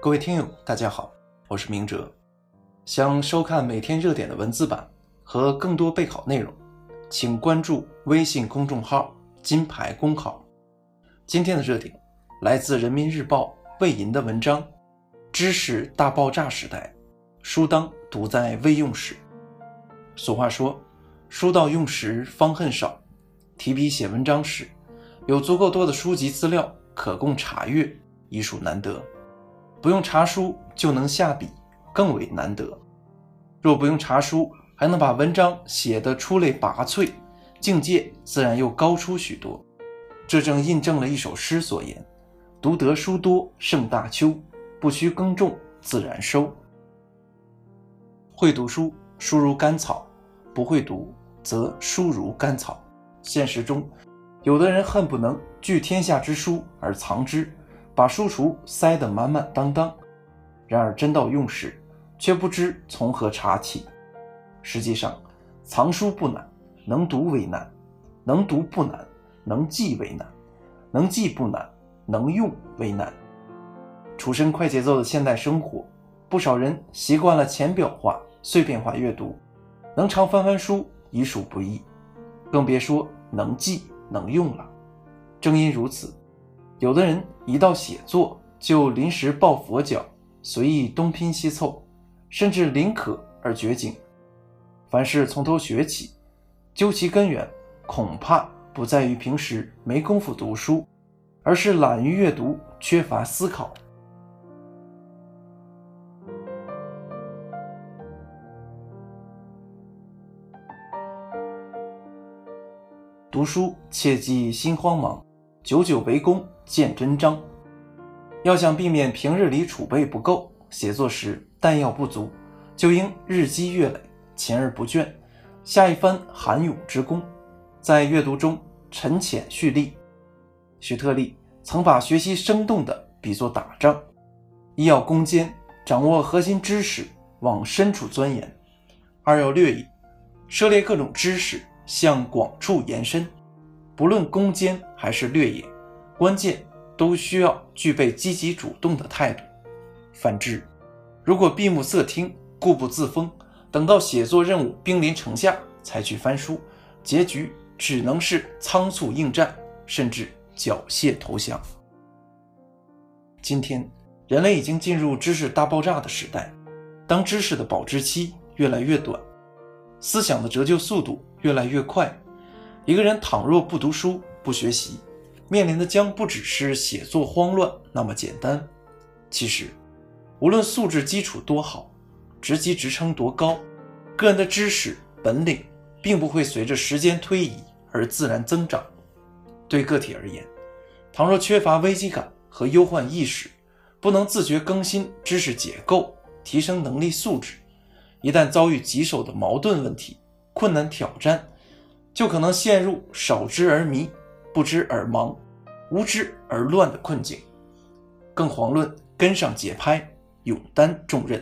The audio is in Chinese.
各位听友，大家好，我是明哲。想收看每天热点的文字版和更多备考内容，请关注微信公众号“金牌公考”。今天的热点来自人民日报魏银的文章：“知识大爆炸时代，书当读在未用时。”俗话说：“书到用时方恨少。”提笔写文章时，有足够多的书籍资料可供查阅，已属难得；不用查书就能下笔，更为难得。若不用查书，还能把文章写得出类拔萃，境界自然又高出许多。这正印证了一首诗所言：“读得书多胜大秋，不须耕种自然收。”会读书，书如甘草；不会读，则书如甘草。现实中，有的人恨不能聚天下之书而藏之，把书橱塞得满满当当；然而真到用时，却不知从何查起。实际上，藏书不难，能读为难；能读不难，能记为难；能记不难，能用为难。处身快节奏的现代生活，不少人习惯了浅表化、碎片化阅读，能常翻翻书已属不易，更别说。能记能用了，正因如此，有的人一到写作就临时抱佛脚，随意东拼西凑，甚至临渴而绝景。凡事从头学起，究其根源，恐怕不在于平时没工夫读书，而是懒于阅读，缺乏思考。读书切忌心慌忙，久久为功见真章。要想避免平日里储备不够，写作时弹药不足，就应日积月累，勤而不倦，下一番寒勇之功，在阅读中沉潜蓄力。徐特立曾把学习生动的比作打仗，一要攻坚，掌握核心知识，往深处钻研；二要略野，涉猎各种知识。向广处延伸，不论攻坚还是略野，关键都需要具备积极主动的态度。反之，如果闭目塞听、固步自封，等到写作任务兵临城下才去翻书，结局只能是仓促应战，甚至缴械投降。今天，人类已经进入知识大爆炸的时代，当知识的保质期越来越短。思想的折旧速度越来越快，一个人倘若不读书、不学习，面临的将不只是写作慌乱那么简单。其实，无论素质基础多好，职级职称多高，个人的知识本领并不会随着时间推移而自然增长。对个体而言，倘若缺乏危机感和忧患意识，不能自觉更新知识结构，提升能力素质。一旦遭遇棘手的矛盾问题、困难挑战，就可能陷入少知而迷、不知而盲、无知而乱的困境，更遑论跟上节拍、勇担重任。